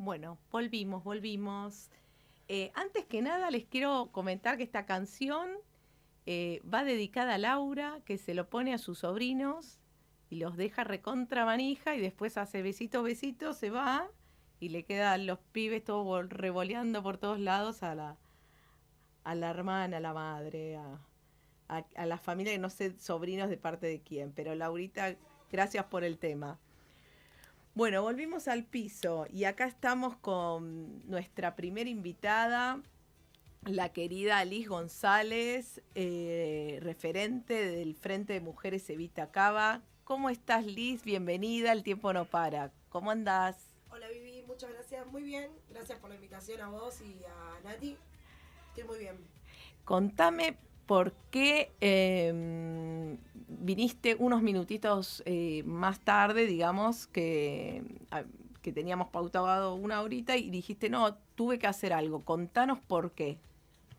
Bueno, volvimos, volvimos. Eh, antes que nada les quiero comentar que esta canción eh, va dedicada a Laura, que se lo pone a sus sobrinos y los deja recontra manija y después hace besito, besito, se va y le quedan los pibes todos revoleando por todos lados a la, a la hermana, a la madre, a, a, a la familia, que no sé sobrinos de parte de quién, pero Laurita, gracias por el tema. Bueno, volvimos al piso y acá estamos con nuestra primera invitada, la querida Liz González, eh, referente del Frente de Mujeres Evita Cava. ¿Cómo estás, Liz? Bienvenida, el tiempo no para. ¿Cómo andás? Hola, Vivi, muchas gracias. Muy bien. Gracias por la invitación a vos y a Nati. Estoy muy bien. Contame por qué eh, viniste unos minutitos eh, más tarde, digamos, que, a, que teníamos pautado una horita y dijiste, no, tuve que hacer algo. Contanos por qué.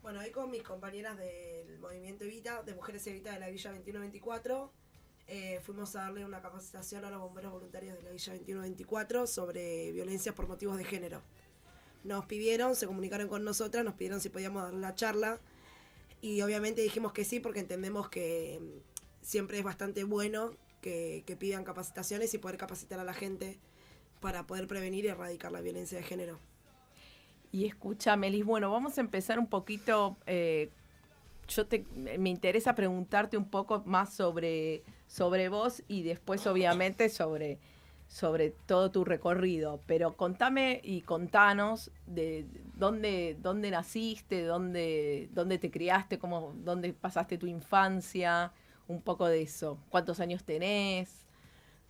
Bueno, ahí con mis compañeras del movimiento Evita, de Mujeres Evita de la Villa 2124, eh, fuimos a darle una capacitación a los bomberos voluntarios de la Villa 2124 sobre violencia por motivos de género. Nos pidieron, se comunicaron con nosotras, nos pidieron si podíamos dar la charla y obviamente dijimos que sí porque entendemos que siempre es bastante bueno que, que, pidan capacitaciones y poder capacitar a la gente para poder prevenir y erradicar la violencia de género. Y escucha, Melis, bueno, vamos a empezar un poquito. Eh, yo te, me interesa preguntarte un poco más sobre, sobre vos y después, obviamente, sobre sobre todo tu recorrido, pero contame y contanos de dónde, dónde naciste, dónde, dónde te criaste, cómo, dónde pasaste tu infancia, un poco de eso. ¿Cuántos años tenés?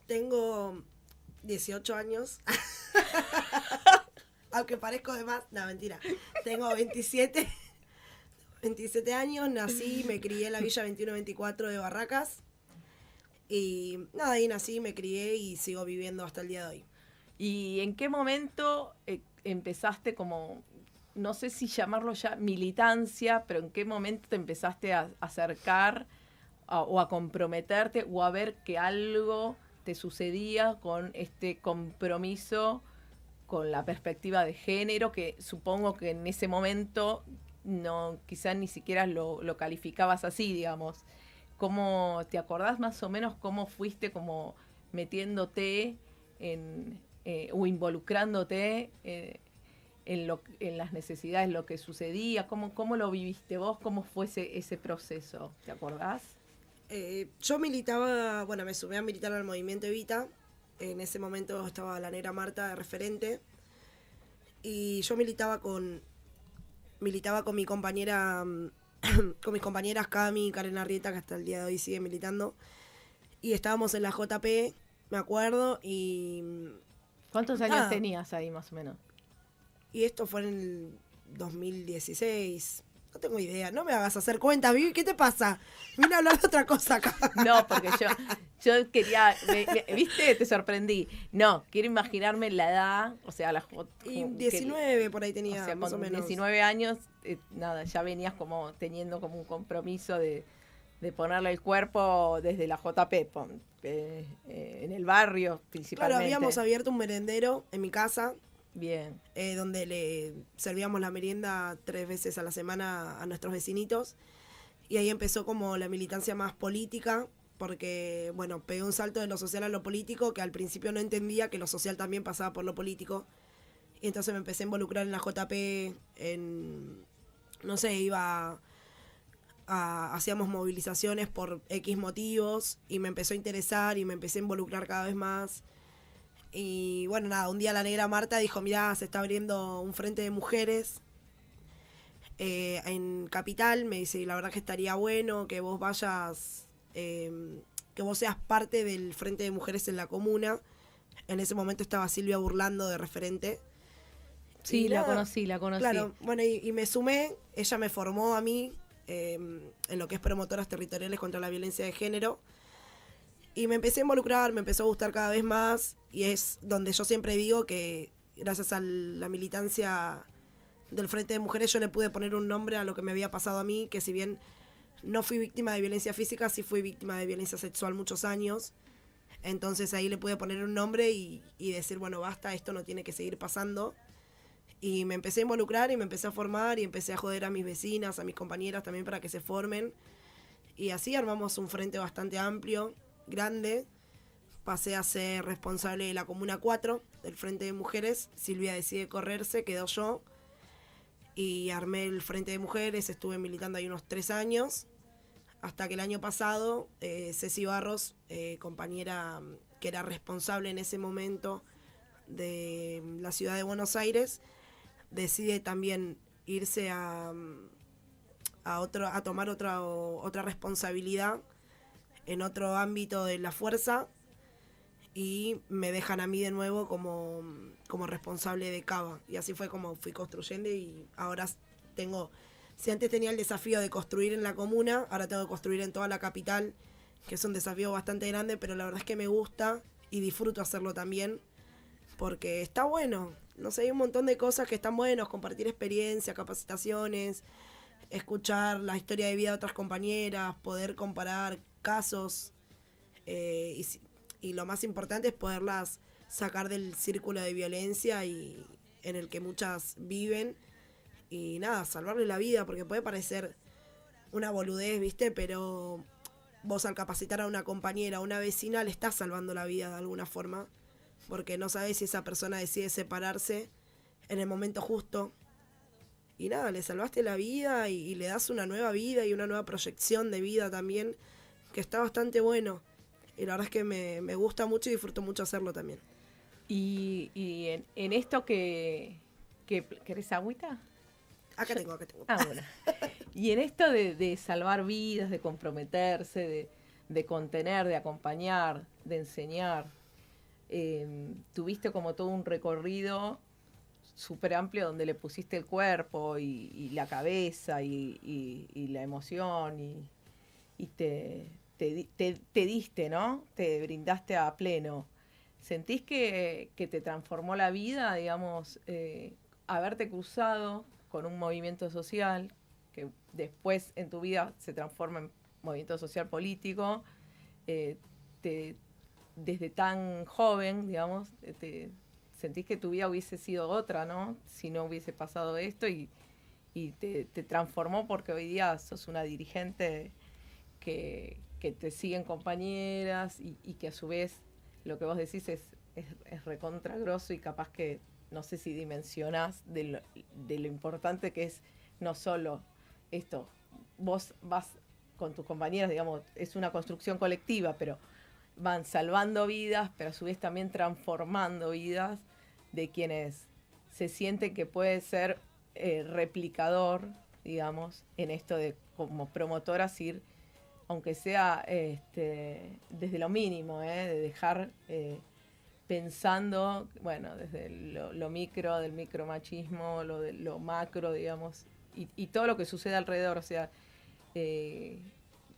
Tengo 18 años. Aunque parezco de más, no, mentira. Tengo 27. 27 años, nací, me crié en la Villa 2124 de Barracas. Y nada, ahí nací, me crié y sigo viviendo hasta el día de hoy. ¿Y en qué momento eh, empezaste como, no sé si llamarlo ya militancia, pero en qué momento te empezaste a acercar o a comprometerte o a ver que algo te sucedía con este compromiso con la perspectiva de género, que supongo que en ese momento no quizás ni siquiera lo, lo calificabas así, digamos. ¿Cómo te acordás más o menos cómo fuiste como metiéndote en, eh, o involucrándote eh, en, lo, en las necesidades, lo que sucedía? ¿Cómo, cómo lo viviste vos? ¿Cómo fue ese, ese proceso? ¿Te acordás? Eh, yo militaba, bueno, me sumé a militar al movimiento Evita. En ese momento estaba la negra Marta de referente. Y yo militaba con, militaba con mi compañera mm, con mis compañeras Cami, Karen Arrieta, que hasta el día de hoy sigue militando. Y estábamos en la JP, me acuerdo, y... ¿Cuántos años tenías ahí más o menos? Y esto fue en el 2016. No tengo idea, no me hagas hacer cuenta, Vivi, ¿qué te pasa? Vine a hablar de otra cosa acá. No, porque yo, yo quería, me, me, ¿viste? Te sorprendí. No, quiero imaginarme la edad, o sea, la... Y 19 por ahí tenía, o sea, más con o menos. 19 años, eh, nada, ya venías como teniendo como un compromiso de, de ponerle el cuerpo desde la JP, eh, eh, en el barrio principalmente. Claro, habíamos abierto un merendero en mi casa, Bien. Eh, donde le servíamos la merienda tres veces a la semana a nuestros vecinitos. Y ahí empezó como la militancia más política, porque, bueno, pegué un salto de lo social a lo político, que al principio no entendía que lo social también pasaba por lo político. Y entonces me empecé a involucrar en la JP, en, no sé, iba... A, hacíamos movilizaciones por X motivos y me empezó a interesar y me empecé a involucrar cada vez más. Y bueno, nada, un día la negra Marta dijo, mirá, se está abriendo un frente de mujeres eh, en Capital. Me dice, y la verdad que estaría bueno que vos vayas, eh, que vos seas parte del frente de mujeres en la comuna. En ese momento estaba Silvia Burlando de referente. Sí, la conocí, la conocí. Claro, bueno, y, y, me sumé, ella me formó a mí eh, en lo que es promotoras territoriales contra la violencia de género. Y me empecé a involucrar, me empezó a gustar cada vez más y es donde yo siempre digo que gracias a la militancia del Frente de Mujeres yo le pude poner un nombre a lo que me había pasado a mí, que si bien no fui víctima de violencia física, sí fui víctima de violencia sexual muchos años. Entonces ahí le pude poner un nombre y, y decir, bueno, basta, esto no tiene que seguir pasando. Y me empecé a involucrar y me empecé a formar y empecé a joder a mis vecinas, a mis compañeras también para que se formen. Y así armamos un frente bastante amplio, grande. Pasé a ser responsable de la Comuna 4, del Frente de Mujeres. Silvia decide correrse, quedó yo. Y armé el Frente de Mujeres, estuve militando ahí unos tres años. Hasta que el año pasado, eh, Ceci Barros, eh, compañera que era responsable en ese momento de la ciudad de Buenos Aires, decide también irse a, a, otro, a tomar otra, otra responsabilidad en otro ámbito de la fuerza y me dejan a mí de nuevo como, como responsable de Cava. Y así fue como fui construyendo y ahora tengo, si antes tenía el desafío de construir en la comuna, ahora tengo que construir en toda la capital, que es un desafío bastante grande, pero la verdad es que me gusta y disfruto hacerlo también, porque está bueno. No sé, hay un montón de cosas que están buenos, compartir experiencias, capacitaciones, escuchar la historia de vida de otras compañeras, poder comparar casos. Eh, y, y, lo más importante es poderlas sacar del círculo de violencia y en el que muchas viven. Y nada, salvarle la vida, porque puede parecer una boludez, ¿viste? Pero vos al capacitar a una compañera, a una vecina, le estás salvando la vida de alguna forma porque no sabes si esa persona decide separarse en el momento justo. Y nada, le salvaste la vida y, le das una nueva vida y una nueva proyección de vida también, que está bastante bueno. Y la verdad es que me, gusta mucho y disfruto mucho hacerlo también. Y, en, esto que, que... ¿Querés agüita? Acá tengo, acá tengo. Ah, bueno. y en esto de, salvar vidas, de comprometerse, de, de contener, de acompañar, de enseñar, Em, tuviste como todo un recorrido súper amplio donde le pusiste el cuerpo y, la cabeza y, la emoción y, te, te, diste, ¿no? Te brindaste a pleno. ¿Sentís que, te transformó la vida, digamos, eh, haberte cruzado con un movimiento social que después en tu vida se transforma en movimiento social político? Eh, te, desde tan joven, digamos, eh, te, sentís que tu vida hubiese sido otra, ¿no? Si no hubiese pasado esto y, te, transformó porque hoy día sos una dirigente que, te siguen compañeras y, que a su vez lo que vos decís es, es, recontra grosso y capaz que no sé si dimensionás de lo, de lo importante que es no solo esto, vos vas con tus compañeras, digamos, es una construcción colectiva, pero van salvando vidas, pero a su vez también transformando vidas de quienes se sienten que puede ser eh, replicador, digamos, en esto de como promotoras ir, aunque sea este, desde lo mínimo, ¿eh? de dejar eh, pensando, bueno, desde lo, micro, del micromachismo, lo de lo macro, digamos, y, y todo lo que sucede alrededor, o sea,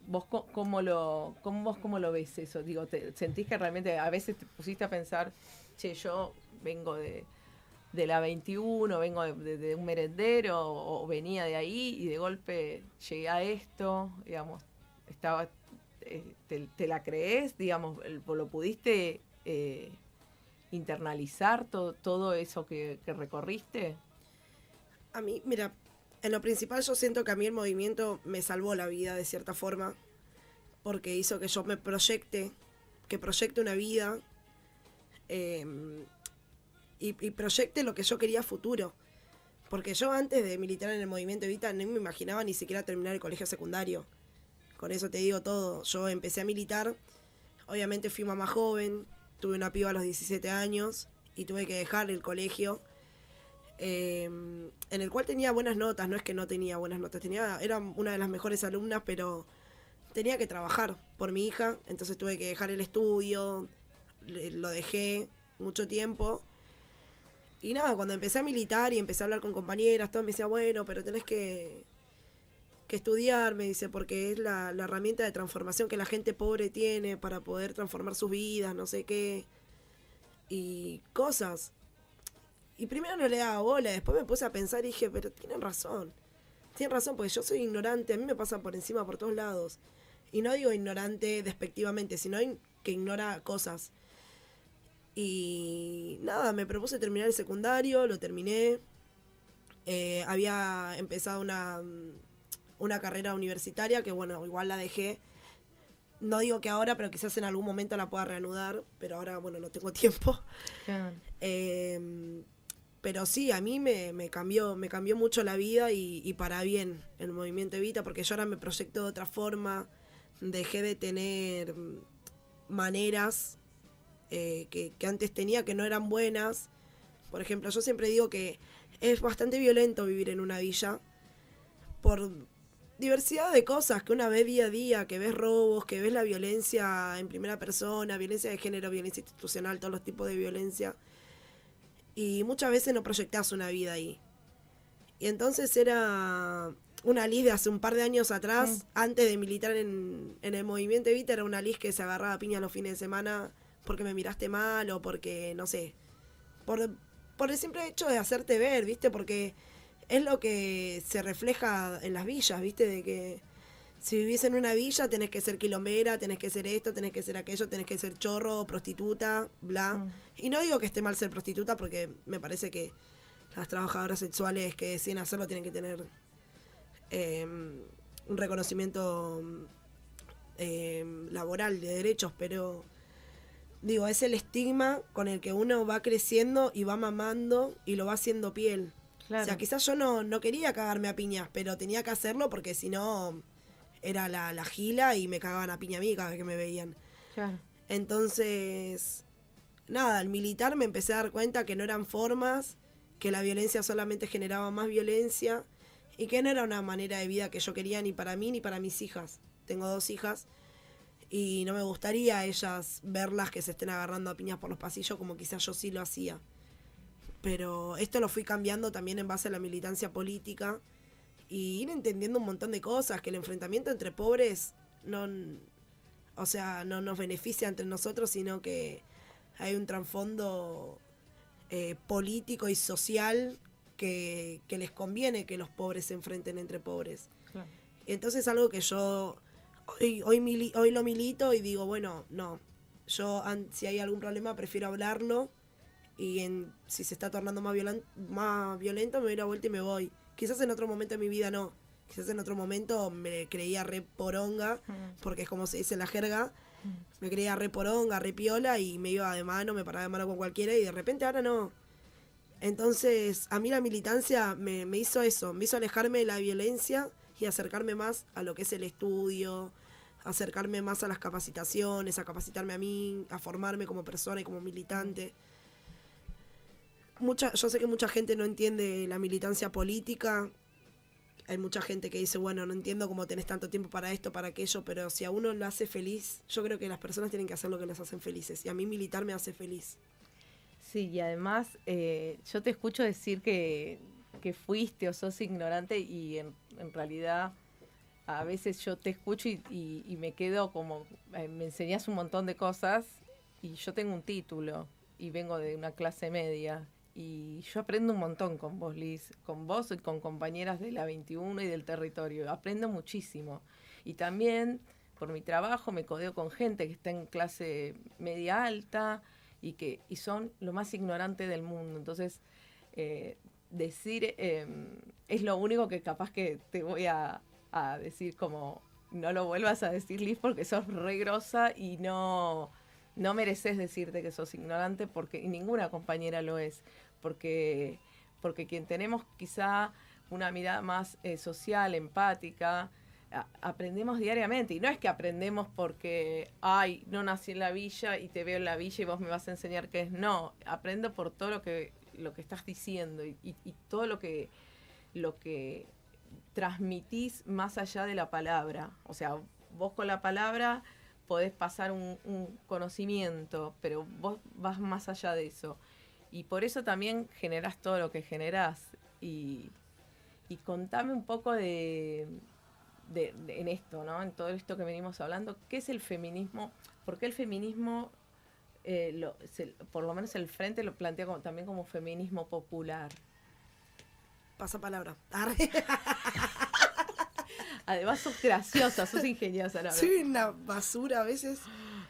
¿Vos cómo lo, cómo, vos cómo lo ves eso? Digo, te, ¿sentís que realmente a veces te pusiste a pensar, che, yo vengo de, la 21, vengo de, un merendero o, venía de ahí y de golpe llegué a esto, digamos, estaba, eh, te, la crees, digamos, lo pudiste eh, internalizar todo, todo eso que, que recorriste? A mí, mira, en lo principal yo siento que a mí el movimiento me salvó la vida de cierta forma, porque hizo que yo me proyecte, que proyecte una vida em, y, proyecte lo que yo quería futuro. Porque yo antes de militar en el movimiento Evita no me imaginaba ni siquiera terminar el colegio secundario. Con eso te digo todo. Yo empecé a militar, obviamente fui mamá joven, tuve una piba a los 17 años y tuve que dejar el colegio Em, en el cual tenía buenas notas, no es que no tenía buenas notas, tenía, era una de las mejores alumnas, pero tenía que trabajar por mi hija, entonces tuve que dejar el estudio, lo dejé mucho tiempo. Y nada, cuando empecé a militar y empecé a hablar con compañeras, todo me decía, bueno, pero tenés que, que estudiar, me dice, porque es la, herramienta de transformación que la gente pobre tiene para poder transformar sus vidas, no sé qué. Y cosas. Y primero no le daba bola, después me puse a pensar y dije, pero tienen razón. Tienen razón, porque yo soy ignorante, a mí me pasa por encima por todos lados. Y no digo ignorante despectivamente, sino que ignora cosas. Y nada, me propuse terminar el secundario, lo terminé. Eh, había empezado una, una carrera universitaria que, bueno, igual la dejé. No digo que ahora, pero quizás en algún momento la pueda reanudar, pero ahora, bueno, no tengo tiempo. Em, pero sí, a mí me, me, cambió, me cambió mucho la vida y, y, para bien el movimiento Evita, porque yo ahora me proyecto de otra forma, dejé de tener maneras eh, que, antes tenía que no eran buenas. Por ejemplo, yo siempre digo que es bastante violento vivir en una villa por diversidad de cosas que una ve día a día, que ves robos, que ves la violencia en primera persona, violencia de género, violencia institucional, todos los tipos de violencia. Y muchas veces no proyectas una vida ahí. Y entonces era una Liz de hace un par de años atrás, antes de militar en, en el movimiento Evita, era una Liz que se agarraba piña los fines de semana porque me miraste mal o porque, no sé, por, por el simple hecho de hacerte ver, ¿viste? Porque es lo que se refleja en las villas, ¿viste? De que si vivís en una villa tenés que ser quilombera, tenés que ser esto, tenés que ser aquello, tenés que ser chorro, prostituta, bla. Mm. Y no digo que esté mal ser prostituta porque me parece que las trabajadoras sexuales que deciden hacerlo tienen que tener em, un reconocimiento em, laboral de derechos, pero digo, es el estigma con el que uno va creciendo y va mamando y lo va haciendo piel. O sea, quizás yo no, no quería cagarme a piñas, pero tenía que hacerlo porque si no era la, la, gila y me cagaban a piña a mí cada vez que me veían. Entonces, nada, al militar me empecé a dar cuenta que no eran formas, que la violencia solamente generaba más violencia y que no era una manera de vida que yo quería ni para mí ni para mis hijas. Tengo dos hijas y no me gustaría ellas verlas que se estén agarrando a piñas por los pasillos como quizás yo sí lo hacía. Pero esto lo fui cambiando también en base a la militancia política y ir entendiendo un montón de cosas, que el enfrentamiento entre pobres no, o sea, no nos beneficia entre nosotros, sino que hay un trasfondo eh, político y social que, que, les conviene que los pobres se enfrenten entre pobres. Entonces algo que yo hoy, hoy, hoy lo milito y digo, bueno, no, yo si hay algún problema prefiero hablarlo y en, si se está tornando más, violento, más violento me doy la vuelta y me voy. Quizás en otro momento de mi vida no. Quizás en otro momento me creía re poronga, porque es como se dice en la jerga. Me creía re poronga, re piola y me iba de mano, me paraba de mano con cualquiera y de repente ahora no. Entonces, a mí la militancia me, me hizo eso, me hizo alejarme de la violencia y acercarme más a lo que es el estudio, acercarme más a las capacitaciones, a capacitarme a mí, a formarme como persona y como militante. Mucha, yo sé que mucha gente no entiende la militancia política. Hay mucha gente que dice, bueno, no entiendo cómo tenés tanto tiempo para esto, para aquello, pero si a uno lo hace feliz, yo creo que las personas tienen que hacer lo que les hacen felices. Y a mí militar me hace feliz. Sí, y además eh, yo te escucho decir que que fuiste o sos ignorante y en, realidad a veces yo te escucho y, me quedo como, eh, me enseñas un montón de cosas y yo tengo un título y vengo de una clase media y yo aprendo un montón con vos, Liz, con vos y con compañeras de la 21 y del territorio, aprendo muchísimo. Y también por mi trabajo me codeo con gente que está en clase media alta y que y son lo más ignorante del mundo. Entonces, eh, decir em, es lo único que capaz que te voy a, decir como no lo vuelvas a decir Liz porque sos re grosa y no, no mereces decirte que sos ignorante porque ninguna compañera lo es. Porque, porque quien tenemos quizá una mirada más eh, social, empática, aprendemos diariamente. Y no es que aprendemos porque, ay, no nací en la villa y te veo en la villa y vos me vas a enseñar qué es. No, aprendo por todo lo que lo que estás diciendo y, todo lo que, lo que transmitís más allá de la palabra. O sea, vos con la palabra podés pasar un, conocimiento, pero vos vas más allá de eso. Y por eso también generás todo lo que generás. Y, y contame un poco de, de, en esto, ¿no? En todo esto que venimos hablando, ¿qué es el feminismo? ¿Por qué el feminismo eh, por lo menos el frente lo plantea también como feminismo popular. Pasa palabra. Además sos graciosa, sos ingeniosa. Soy una basura a veces.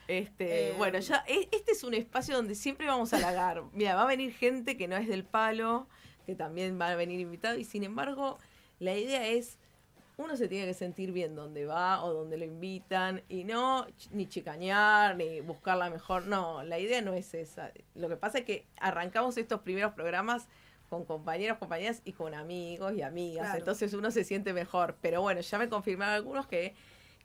Este, Eh, bueno, ya e- este es un espacio donde siempre vamos a halagar. Mira, va a venir gente que no es del palo, que también va a venir invitado, y sin embargo, la idea es, uno se tiene que sentir bien donde va o donde lo invitan, y no ch- ni chicañar, ni buscar la mejor, no, la idea no es esa. Lo que pasa es que arrancamos estos primeros programas con compañeros, compañeras y con amigos y amigas, Claro. entonces uno se siente mejor. Pero bueno, ya me confirmaron algunos que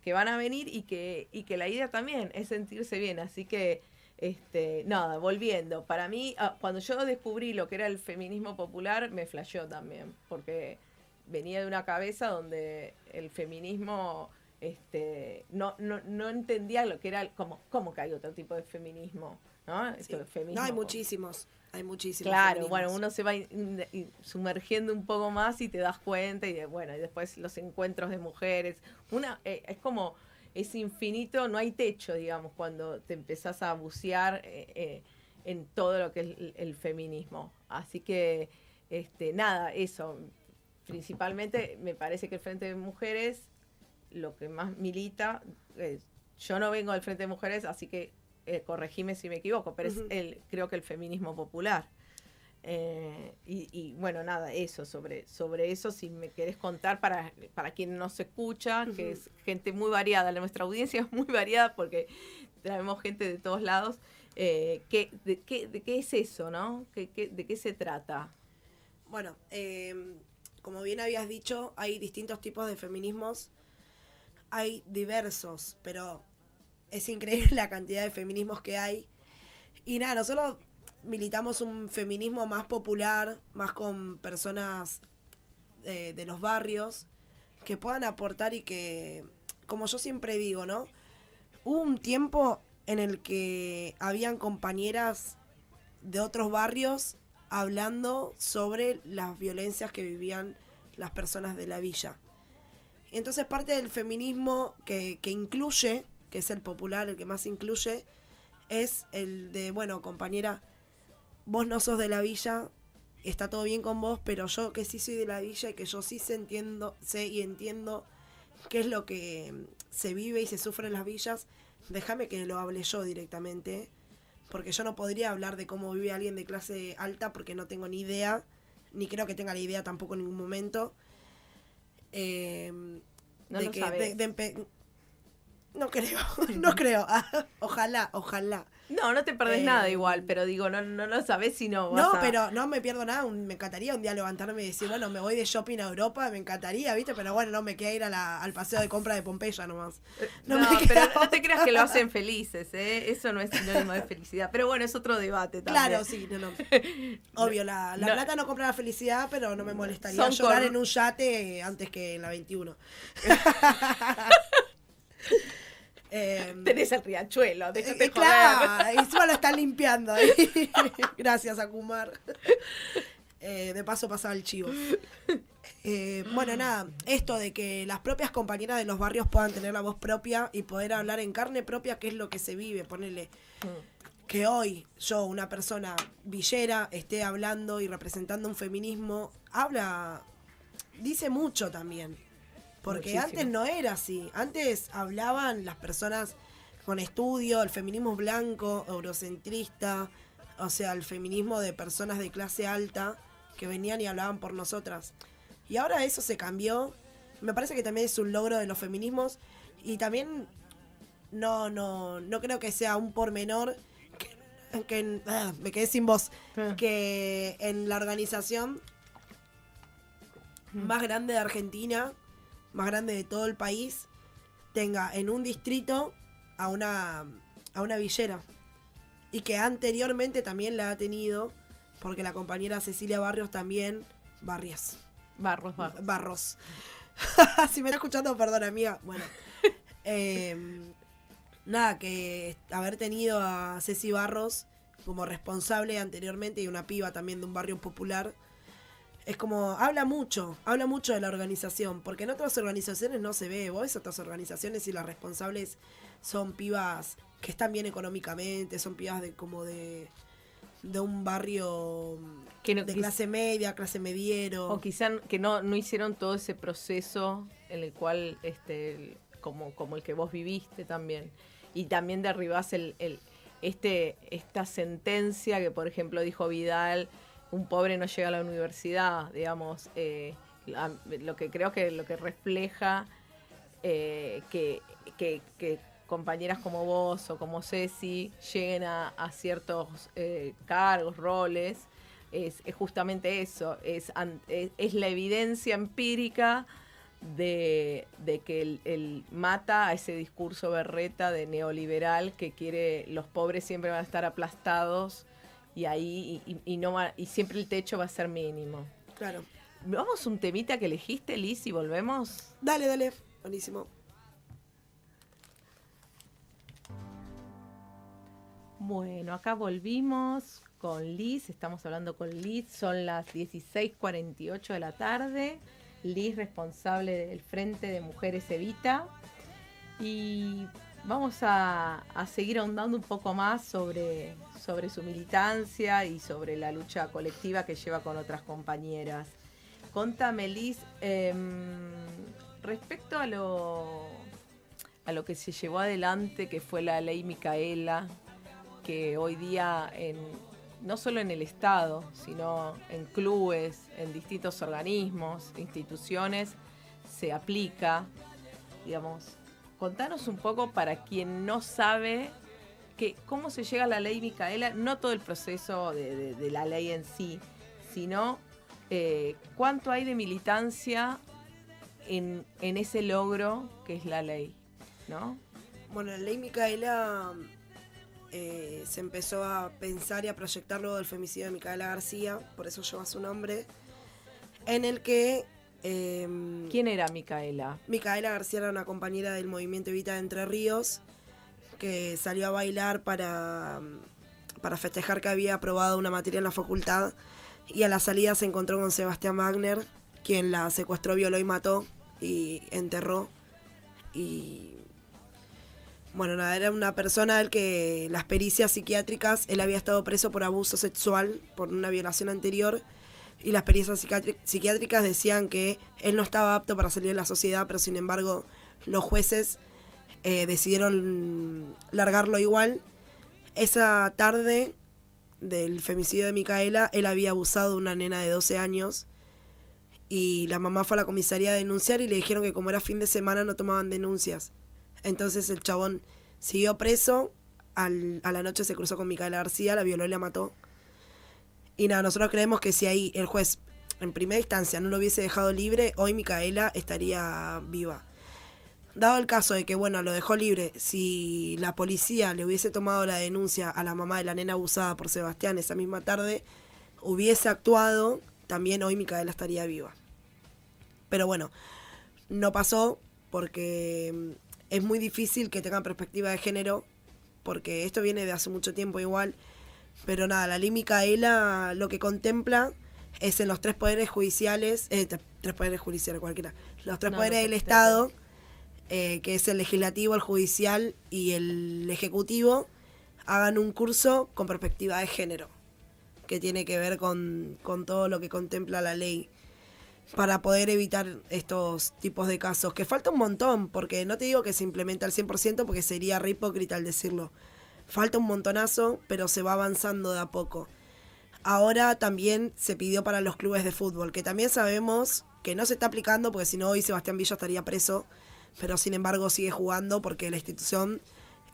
que van a venir y que, y que la idea también es sentirse bien. Así que, este, nada, volviendo. Para mí, ah, cuando yo descubrí lo que era el feminismo popular, me flasheó también, porque venía de una cabeza donde el feminismo este, no, no, no entendía lo que era, como, cómo que hay otro tipo de feminismo, ¿no? Sí. Esto de feminismo No, hay muchísimos. Hay muchísimos. Claro, bueno, uno se va in- in- sumergiendo un poco más y te das cuenta y bueno, y después los encuentros de mujeres. Una eh, es como es infinito, no hay techo, digamos, cuando te empezás a bucear eh, eh, en todo lo que es el, el feminismo. Así que este nada, eso principalmente me parece que el Frente de Mujeres lo que más milita yo no vengo del Frente de Mujeres, así que eh, corregime si me equivoco, pero es el, creo que el feminismo popular. Eh, y, y, bueno, nada, eso, sobre, sobre eso, si me querés contar para, para quien nos escucha, que es gente muy variada, nuestra audiencia es muy variada porque traemos gente de todos lados, eh, ¿qué, de, qué, ¿de qué es eso, no? ¿Qué, qué, ¿De qué se trata? Bueno, eh, como bien habías dicho, hay distintos tipos de feminismos. Hay diversos, pero es increíble la cantidad de feminismos que hay. Y nada, nosotros militamos un feminismo más popular, más con personas eh, de los barrios que puedan aportar y que, como yo siempre digo, ¿no? Hubo un tiempo en el que habían compañeras de otros barrios hablando sobre las violencias que vivían las personas de la villa. Entonces parte del feminismo que, que incluye, que es el popular, el que más incluye, es el de, bueno, compañera, vos no sos de la villa, está todo bien con vos, pero yo que sí soy de la villa y que yo sí sé, entiendo, sé y entiendo qué es lo que se vive y se sufre en las villas, déjame que lo hable yo directamente, porque yo no podría hablar de cómo vive alguien de clase alta porque no tengo ni idea, ni creo que tenga la idea tampoco en ningún momento. Eh, No de que- de- no creo, no creo. Ah, ojalá, ojalá. No, no te perdés Eh, nada igual, pero digo, no, no lo sabés si no vas No, a- pero no me pierdo nada. un- me encantaría un día levantarme y decir, bueno, me voy de shopping a Europa, me encantaría, ¿viste? Pero bueno, no me queda ir a la- al paseo de compra de Pompeya nomás. No, No me pero no te creas que lo hacen felices, ¿eh? Eso no es sinónimo de felicidad. Pero bueno, es otro debate también. Claro, sí, no, no. Obvio, la, la No. plata no compra la felicidad, pero no me molestaría Son llorar en un yate antes que en la 21. Eh, Tenés el riachuelo, déjate eh, claro, y encima lo están limpiando. ahí. Gracias, Akumar. Eh, de paso pasaba el chivo. Eh, bueno, nada, esto de que las propias compañeras de los barrios puedan tener la voz propia y poder hablar en carne propia qué es lo que se vive, ponerle que hoy yo, una persona villera, esté hablando y representando un feminismo, habla, dice mucho también. Porque Muchísimo. antes no era así. Antes hablaban las personas con estudio, el feminismo blanco, eurocentrista, o sea, el feminismo de personas de clase alta que venían y hablaban por nosotras. Y ahora eso se cambió. Me parece que también es un logro de los feminismos. Y también no, no, no creo que sea un pormenor que, que ah, me quedé sin voz. Ah. Que en la organización más grande de Argentina, más grande de todo el país, tenga en un distrito a una, a una villera. Y que anteriormente también la ha tenido, porque la compañera Cecilia Barrios también, Barrios, Barros, barros. Barros. si me está escuchando, perdón, amiga. Bueno. Eh, nada, que haber tenido a Ceci Barros como responsable anteriormente y una piba también de un barrio popular. Es como, habla mucho, habla mucho de la organización, porque en otras organizaciones no se ve, vos ves otras organizaciones y las responsables son pibas que están bien económicamente, son pibas de como de, de un barrio Que no- de clase media, clase mediero. O quizá que no, no hicieron todo ese proceso en el cual, este, como, como el que vos viviste también. y también derribás el, el, este, esta sentencia que, por ejemplo, dijo Vidal, un pobre no llega a la universidad, digamos, eh, lo que creo que lo que refleja eh, que, compañeras como vos o como Ceci lleguen a, ciertos eh, cargos, roles, es, justamente eso, es, es, la evidencia empírica de, que el, mata a ese discurso berreta de neoliberal que quiere los pobres siempre van a estar aplastados y ahí y, no y siempre el techo va a ser mínimo. Claro. Vamos un temita que elegiste, Liz, y volvemos. Dale, dale. Buenísimo. Bueno, acá volvimos con Liz, estamos hablando con Liz, son las 16:48 de la tarde. Liz, responsable del Frente de Mujeres Evita. Y vamos a, seguir ahondando un poco más sobre, sobre su militancia y sobre la lucha colectiva que lleva con otras compañeras. Contame, Liz, em, respecto a lo, a lo que se llevó adelante, que fue la ley Micaela, que hoy día no solo en el Estado, sino en clubes, en distintos organismos, instituciones, se aplica. Digamos, contanos un poco para quien no sabe que, cómo se llega a la ley Micaela, no todo el proceso de, la ley en sí, sino eh, cuánto hay de militancia en, ese logro que es la ley, ¿no? Bueno, la ley Micaela eh, se empezó a pensar y a proyectar luego del femicidio de Micaela García, por eso lleva su nombre, en el que... Em, ¿Quién era Micaela? Micaela García era una compañera del movimiento Evita de Entre Ríos, que salió a bailar para, para festejar que había aprobado una materia en la facultad y a la salida se encontró con Sebastián Wagner, quien la secuestró, violó y mató y enterró. Y bueno, nada, era una persona el que las pericias psiquiátricas, él había estado preso por abuso sexual, por una violación anterior, y las pericias psiquiátricas decían que él no estaba apto para salir de la sociedad, pero sin embargo los jueces eh, decidieron largarlo igual. Esa tarde del femicidio de Micaela, él había abusado de una nena de 12 años y la mamá fue a la comisaría a denunciar y le dijeron que como era fin de semana no tomaban denuncias. Entonces el chabón siguió preso, al, a la noche se cruzó con Micaela García, la violó y la mató. Y nada, nosotros creemos que si ahí el juez en primera instancia no lo hubiese dejado libre, hoy Micaela estaría viva. Dado el caso de que, bueno, lo dejó libre, si la policía le hubiese tomado la denuncia a la mamá de la nena abusada por Sebastián esa misma tarde, hubiese actuado, también hoy Micaela estaría viva. Pero bueno, no pasó porque es muy difícil que tengan perspectiva de género, porque esto viene de hace mucho tiempo igual. Pero nada, la ley Micaela lo que contempla es en los tres poderes judiciales, eh, tres poderes judiciales cualquiera, los tres poderes del Estado, eh, que es el legislativo, el judicial y el ejecutivo, hagan un curso con perspectiva de género, que tiene que ver con, con todo lo que contempla la ley para poder evitar estos tipos de casos, que falta un montón, porque no te digo que se implementa al 100% porque sería re hipócrita al decirlo. Falta un montonazo, pero se va avanzando de a poco. Ahora también se pidió para los clubes de fútbol, que también sabemos que no se está aplicando, porque si no hoy Sebastián Villa estaría preso, pero sin embargo sigue jugando porque la institución,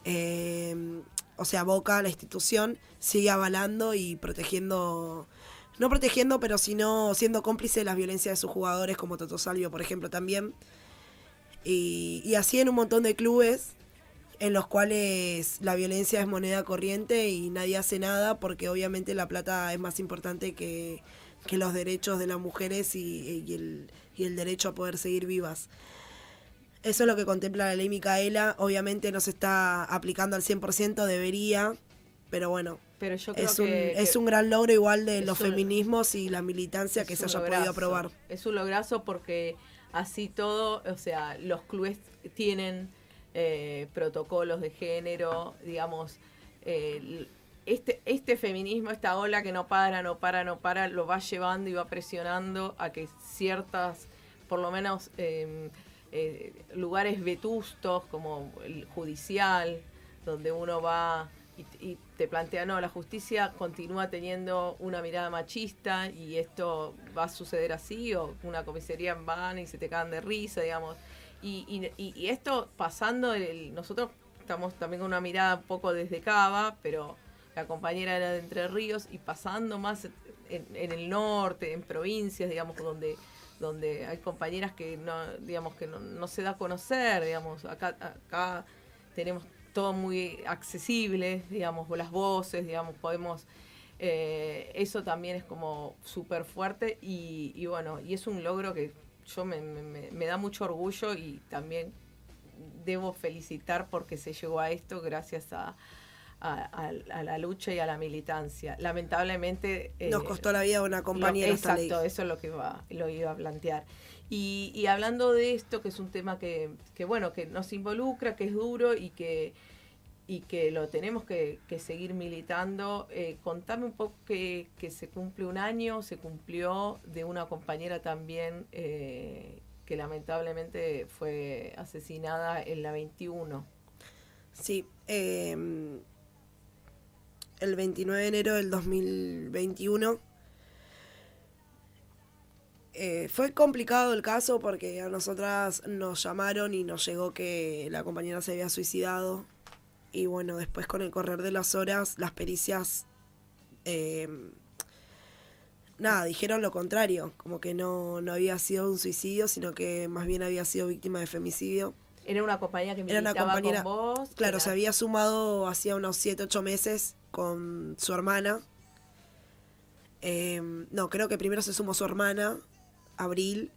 eh, o sea, Boca, la institución, sigue avalando y protegiendo no protegiendo, pero sino siendo cómplice de las violencias de sus jugadores, como Toto Salvio, por ejemplo, también. Y, así en un montón de clubes en los cuales la violencia es moneda corriente y nadie hace nada porque obviamente la plata es más importante que, los derechos de las mujeres y, el, y el derecho a poder seguir vivas. Eso es lo que contempla la ley Micaela. Obviamente no se está aplicando al 100%, debería, pero bueno, pero yo es, un, es un gran logro igual de los feminismos y la militancia que se haya podido aprobar. Es un lograzo porque así todo, o sea, los clubes tienen eh, protocolos de género, digamos, eh, este, este feminismo, esta ola que no para, no para, no para, lo va llevando y va presionando a que ciertas, por lo menos, em, eh, lugares vetustos como el judicial, donde uno va y, te plantea, no, la justicia continúa teniendo una mirada machista y esto va a suceder así, o una comisaría en van y se te caen de risa, digamos. Y, y, esto pasando, el, nosotros estamos también con una mirada un poco desde Cava, pero la compañera era de Entre Ríos y pasando más en, el norte, en provincias, digamos, donde donde hay compañeras que no digamos que no, se da a conocer digamos acá acá tenemos todo muy accesible, digamos, las voces, digamos, podemos... Eh, eso también es como súper fuerte y, bueno, y es un logro que yo me, me, da mucho orgullo y también debo felicitar porque se llegó a esto gracias a, a, la lucha y a la militancia. Lamentablemente... Eh, Nos costó la vida una compañera. exacto, eso es lo que iba, lo iba a plantear. Y, y hablando de esto, que es un tema que, que, bueno, que nos involucra, que es duro y que, y que lo tenemos que, seguir militando, eh, contame un poco que, que, se cumple un año, se cumplió de una compañera también eh, que lamentablemente fue asesinada en la 21. Sí, eh, el 29 de enero del 2021 eh, fue complicado el caso porque a nosotras nos llamaron y nos llegó que la compañera se había suicidado. Y bueno, después con el correr de las horas, las pericias... Eh, nada, dijeron lo contrario, como que no, no había sido un suicidio, sino que más bien había sido víctima de femicidio. Era una compañía que militaba Era una compañera, con vos. Claro, se había sumado hacía unos 7, 8 meses con su hermana. Eh, no, creo que primero se sumó su hermana abril.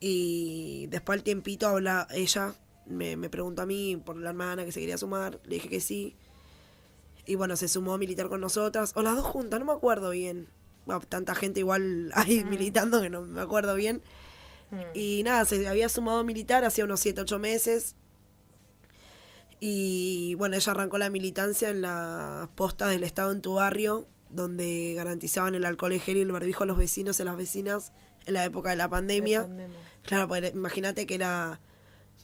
Y después al tiempito habla ella, me, me preguntó a mí por la hermana que se quería sumar, le dije que sí. Y bueno, se sumó a militar con nosotras, o las dos juntas, no me acuerdo bien. tanta gente igual ahí militando que no me acuerdo bien. Y nada, se había sumado a militar hacía unos 7, 8 meses. Y bueno, ella arrancó la militancia en las postas del Estado en tu barrio, donde garantizaban el alcohol en gel y el barbijo a los vecinos y a las vecinas en la época de la pandemia. Claro, pues, imagínate que era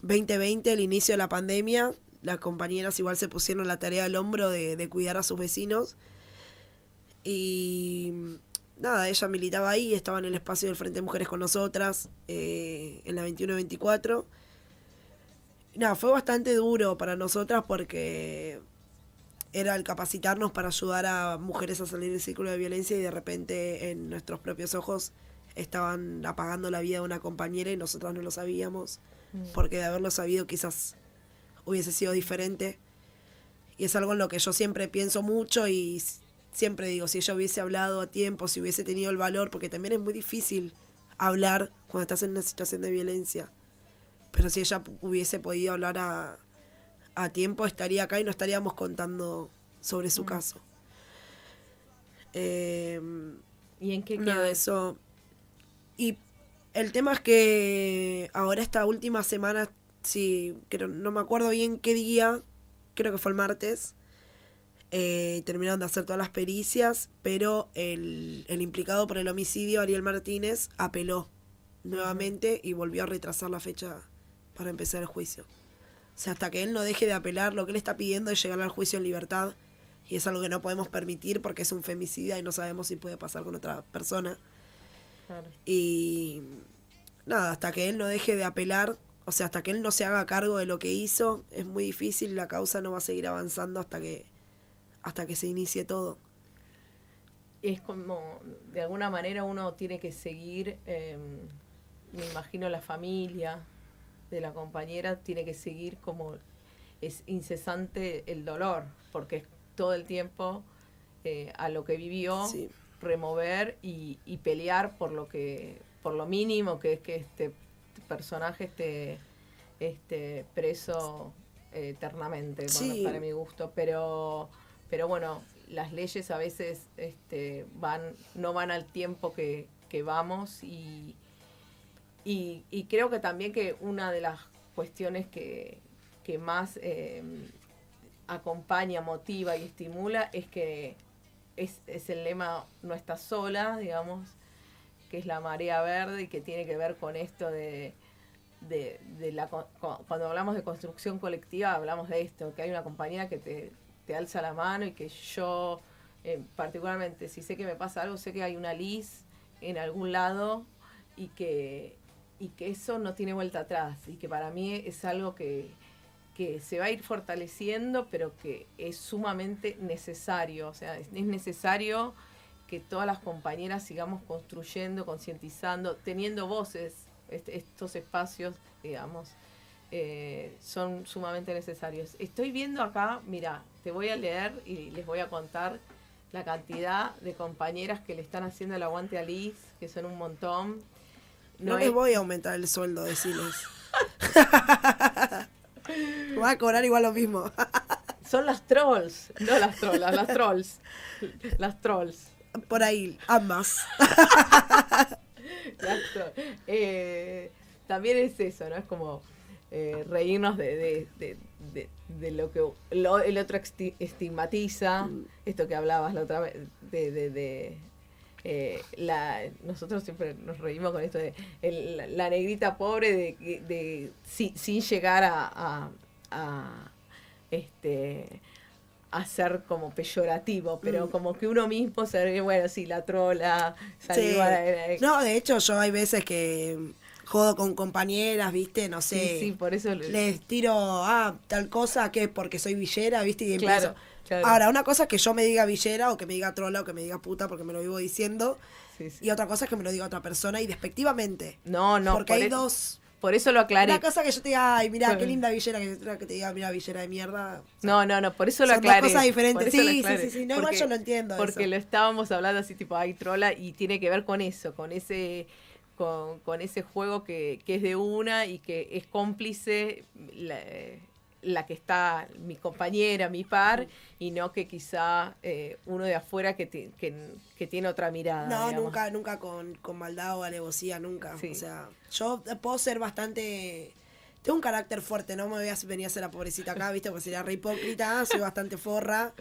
2020, el inicio de la pandemia, las compañeras igual se pusieron la tarea al hombro de, cuidar a sus vecinos. Y nada, ella militaba ahí, estaba en el espacio del Frente de Mujeres con nosotras, eh, en la 21-24. Nada, fue bastante duro para nosotras porque era el capacitarnos para ayudar a mujeres a salir del círculo de violencia y de repente en nuestros propios ojos estaban apagando la vida de una compañera y nosotros no lo sabíamos. Porque de haberlo sabido quizás hubiese sido diferente. Y es algo en lo que yo siempre pienso mucho y siempre digo, si ella hubiese hablado a tiempo, si hubiese tenido el valor, porque también es muy difícil hablar cuando estás en una situación de violencia. Pero si ella hubiese podido hablar a, a tiempo, estaría acá y no estaríamos contando sobre su mm. caso. Eh, ¿Y en qué quedó? eso y el tema es que ahora esta última semana, sí, creo, no me acuerdo bien qué día, creo que fue el martes, eh, terminaron de hacer todas las pericias, pero el, el implicado por el homicidio, Ariel Martínez, apeló nuevamente y volvió a retrasar la fecha para empezar el juicio. O sea, hasta que él no deje de apelar, lo que él está pidiendo es llegar al juicio en libertad. Y es algo que no podemos permitir porque es un femicida y no sabemos si puede pasar con otra persona. Y nada, hasta que él no deje de apelar, o sea, hasta que él no se haga cargo de lo que hizo, es muy difícil, la causa no va a seguir avanzando hasta que, hasta que se inicie todo. Es como, de alguna manera uno tiene que seguir, em, me imagino la familia de la compañera tiene que seguir como es incesante el dolor, porque es todo el tiempo eh, a lo que vivió remover y, y, pelear por lo que por lo mínimo que es que este personaje esté este preso eh, eternamente para mi gusto. Pero pero bueno las leyes a veces este van no van al tiempo que, que vamos y, y, y creo que también que una de las cuestiones que, que más eh, acompaña, motiva y estimula es que es, es el lema No estás sola, digamos, que es la marea verde y que tiene que ver con esto de, de, de la, cuando hablamos de construcción colectiva, hablamos de esto, que hay una compañía que te, te alza la mano y que yo, eh, particularmente, si sé que me pasa algo, sé que hay una lis en algún lado y que, y que eso no tiene vuelta atrás y que para mí es algo que, que se va a ir fortaleciendo, pero que es sumamente necesario, o sea, es, necesario que todas las compañeras sigamos construyendo, concientizando, teniendo voces, estos espacios, digamos, eh, son sumamente necesarios. Estoy viendo acá, mira, te voy a leer y les voy a contar la cantidad de compañeras que le están haciendo el aguante a Liz, que son un montón. No, les voy a aumentar el sueldo, decirles. Va a cobrar igual lo mismo. son las trolls, no las trolls, las trolls. Las trolls. Por ahí, ambas. eh, también es eso, ¿no? Es como eh, reírnos de, de, de, de, lo que el otro estigmatiza, mm. esto que hablabas la otra vez, de, eh, la, nosotros siempre nos reímos con esto de la negrita pobre de, de, sin llegar a, a, este a ser como peyorativo, pero mm. como que uno mismo se ve, bueno, sí, la trola, No, de hecho yo hay veces que jodo con compañeras, ¿viste? No sé. Sí, por eso les tiro, ah, tal cosa que porque soy villera, ¿viste? Y empiezo. Ahora, una cosa es que yo me diga villera o que me diga trola o que me diga puta porque me lo vivo diciendo. Y otra cosa es que me lo diga otra persona y despectivamente. No, no. Porque hay e- dos. Por eso lo aclaré. Una cosa que yo te diga, ay, mira, qué linda villera, que, que te diga, mira, villera de mierda. no, no, no, por eso lo aclaré. Son cosas diferentes. Sí, sí, sí, sí, no, igual yo lo entiendo. Porque lo estábamos hablando así, tipo, ay, trola, y tiene que ver con eso, con ese con, con ese juego que, que, es de una y que es cómplice la, que está mi compañera, mi par, y no que quizá eh, uno de afuera que, que, tiene otra mirada. No, nunca, nunca con, con, maldad o alevosía, nunca. O sea, yo puedo ser bastante... Tengo un carácter fuerte, no me voy a venir a hacer la pobrecita acá, ¿viste? Porque sería re hipócrita, soy bastante forra.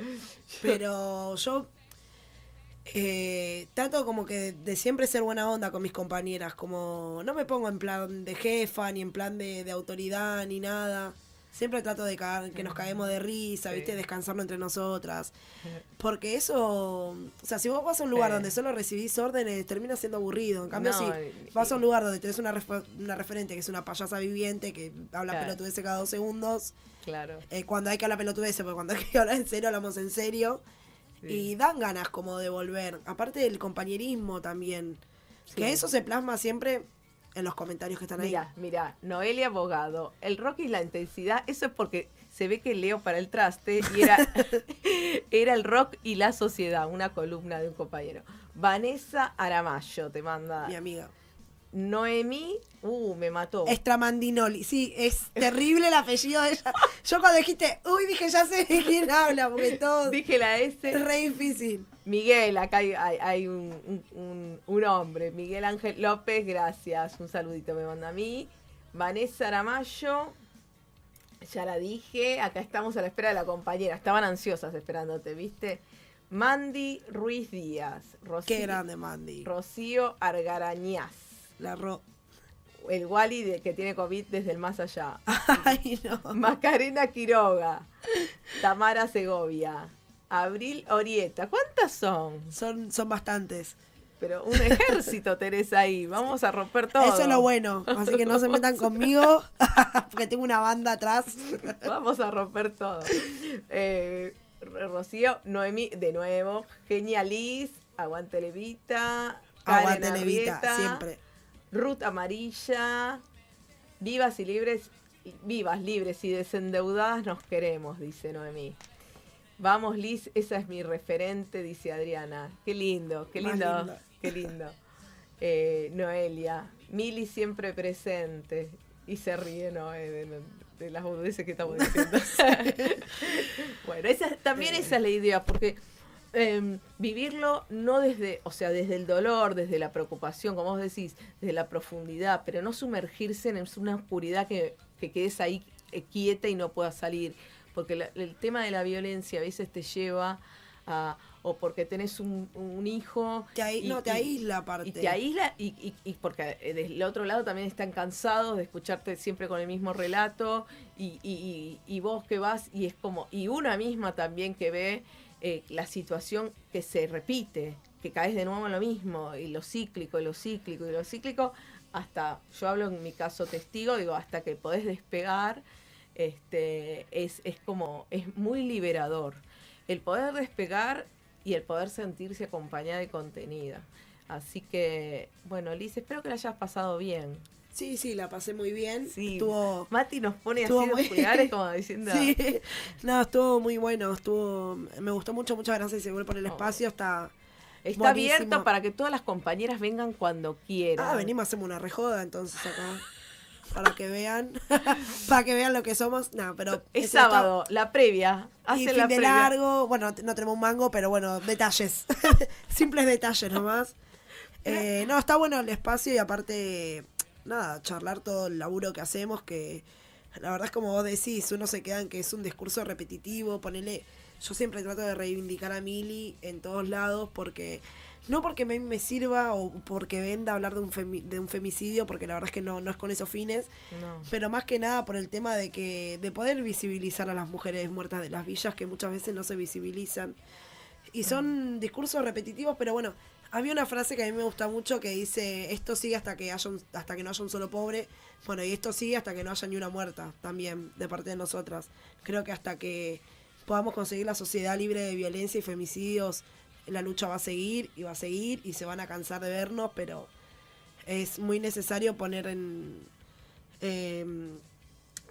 Pero yo eh, trato como que de siempre ser buena onda con mis compañeras, como no me pongo en plan de jefa, ni en plan de, autoridad, ni nada. Siempre trato de que nos caemos de risa, ¿viste? Descansando entre nosotras. Porque eso, o sea, si vos vas a un lugar donde solo recibís órdenes, termina siendo aburrido. En cambio, si vas a un lugar donde tenés una, una referente que es una payasa viviente, que habla claro. pelotudeces cada dos segundos. Claro. Eh, cuando hay que hablar pelotudeces, porque cuando hay que hablar en serio, hablamos en serio. Y dan ganas como de volver. Aparte del compañerismo también. Que eso se plasma siempre en los comentarios que están ahí. Mira, mira, Noelia Abogado, el rock y la intensidad, eso es porque se ve que leo para el traste y era, era el rock y la sociedad, una columna de un compañero. Vanessa Aramayo te manda. Mi amiga. Noemí, uh, me mató. Estramandinoli, sí, es terrible el apellido de ella. Yo cuando dijiste, uy, dije, ya sé de quién habla, porque todo. Dije la S. Es re difícil. Miguel, acá hay, un, hombre. Miguel Ángel López, gracias. Un saludito me manda a mí. Vanessa Aramayo, ya la dije. Acá estamos a la espera de la compañera. Estaban ansiosas esperándote, ¿viste? Mandy Ruiz Díaz. Qué grande, Mandy. Rocío Argarañaz. La ro el Wally de, que tiene COVID desde el más allá. Ay, no. Macarena Quiroga. Tamara Segovia. Abril Orieta. ¿Cuántas son? Son, son bastantes. Pero un ejército tenés ahí. Vamos a romper todo. Eso es lo bueno. Así que no se metan conmigo. porque tengo una banda atrás. Vamos a romper todo. Eh, Rocío, Noemí, de nuevo. Genializ. Aguante Levita. Aguante Levita, siempre. Ruth Amarilla, vivas y libres, vivas, libres y desendeudadas nos queremos, dice Noemí. Vamos, Liz, esa es mi referente, dice Adriana. Qué lindo, qué lindo, qué lindo. Eh, Noelia, Mili siempre presente. Y se ríe, ¿no? Eh, de, las boludeces que estamos diciendo. bueno, esa, también esa es la idea, porque Em, vivirlo no desde, o sea, desde el dolor, desde la preocupación, como vos decís, desde la profundidad, pero no sumergirse en una oscuridad que, que quedes ahí eh, quieta y no puedas salir. Porque el tema de la violencia a veces te lleva a o porque tenés un, un hijo. Te no, te aísla aparte. Y te aísla y, y, porque eh, del otro lado también están cansados de escucharte siempre con el mismo relato y, y, vos que vas y es como, y una misma también que ve eh, la situación que se repite, que caes de nuevo en lo mismo, y lo cíclico, y lo cíclico, y lo cíclico, hasta, yo hablo en mi caso testigo, digo, hasta que podés despegar, este, es, es como, es muy liberador. El poder despegar y el poder sentirse acompañada y contenida. Así que, bueno, Liz, espero que la hayas pasado bien. Sí, sí, la pasé muy bien. Sí. Estuvo, Mati nos pone así muy... pulgares como diciendo. Sí, no, estuvo muy bueno, estuvo, me gustó mucho, muchas gracias Seguro por el oh. espacio, está Está abierto para que todas las compañeras vengan cuando quieran. Ah, venimos, hacemos una rejoda entonces acá. Para que vean, para que vean lo que somos. No, pero es, sábado, la previa. Hace y fin de largo, bueno, no tenemos un mango, pero bueno, detalles. Simples detalles nomás. Eh, no, está bueno el espacio y aparte, nada, charlar todo el laburo que hacemos, que la verdad es como vos decís, uno se queda en que es un discurso repetitivo, ponele yo siempre trato de reivindicar a Mili en todos lados porque no porque me, me sirva o porque venda hablar de un, de un femicidio, porque la verdad es que no, no es con esos fines, pero más que nada por el tema de que de poder visibilizar a las mujeres muertas de las villas que muchas veces no se visibilizan. Y son discursos repetitivos, pero bueno, había una frase que a mí me gusta mucho que dice, esto sigue hasta que, haya hasta que no haya un solo pobre, bueno, y esto sigue hasta que no haya ni una muerta también de parte de nosotras. Creo que hasta que podamos conseguir la sociedad libre de violencia y femicidios, la lucha va a seguir y va a seguir y se van a cansar de vernos, pero es muy necesario poner en... Em,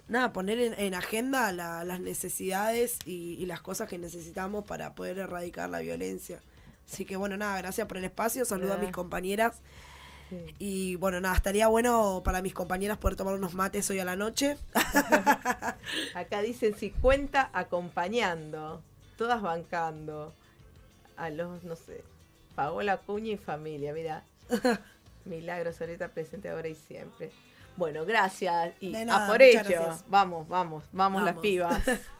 nada, poner en, agenda las necesidades y, las cosas que necesitamos para poder erradicar la violencia. Así que bueno, nada, gracias por el espacio, saludo a mis compañeras y bueno, nada, estaría bueno para mis compañeras poder tomar unos mates hoy a la noche. Acá dicen si cuenta acompañando, todas bancando a los, no sé, Paola Cuña y familia, mira. Milagro Soleta presente ahora y siempre. Bueno, gracias y a por ello. Vamos, vamos, vamos, las pibas.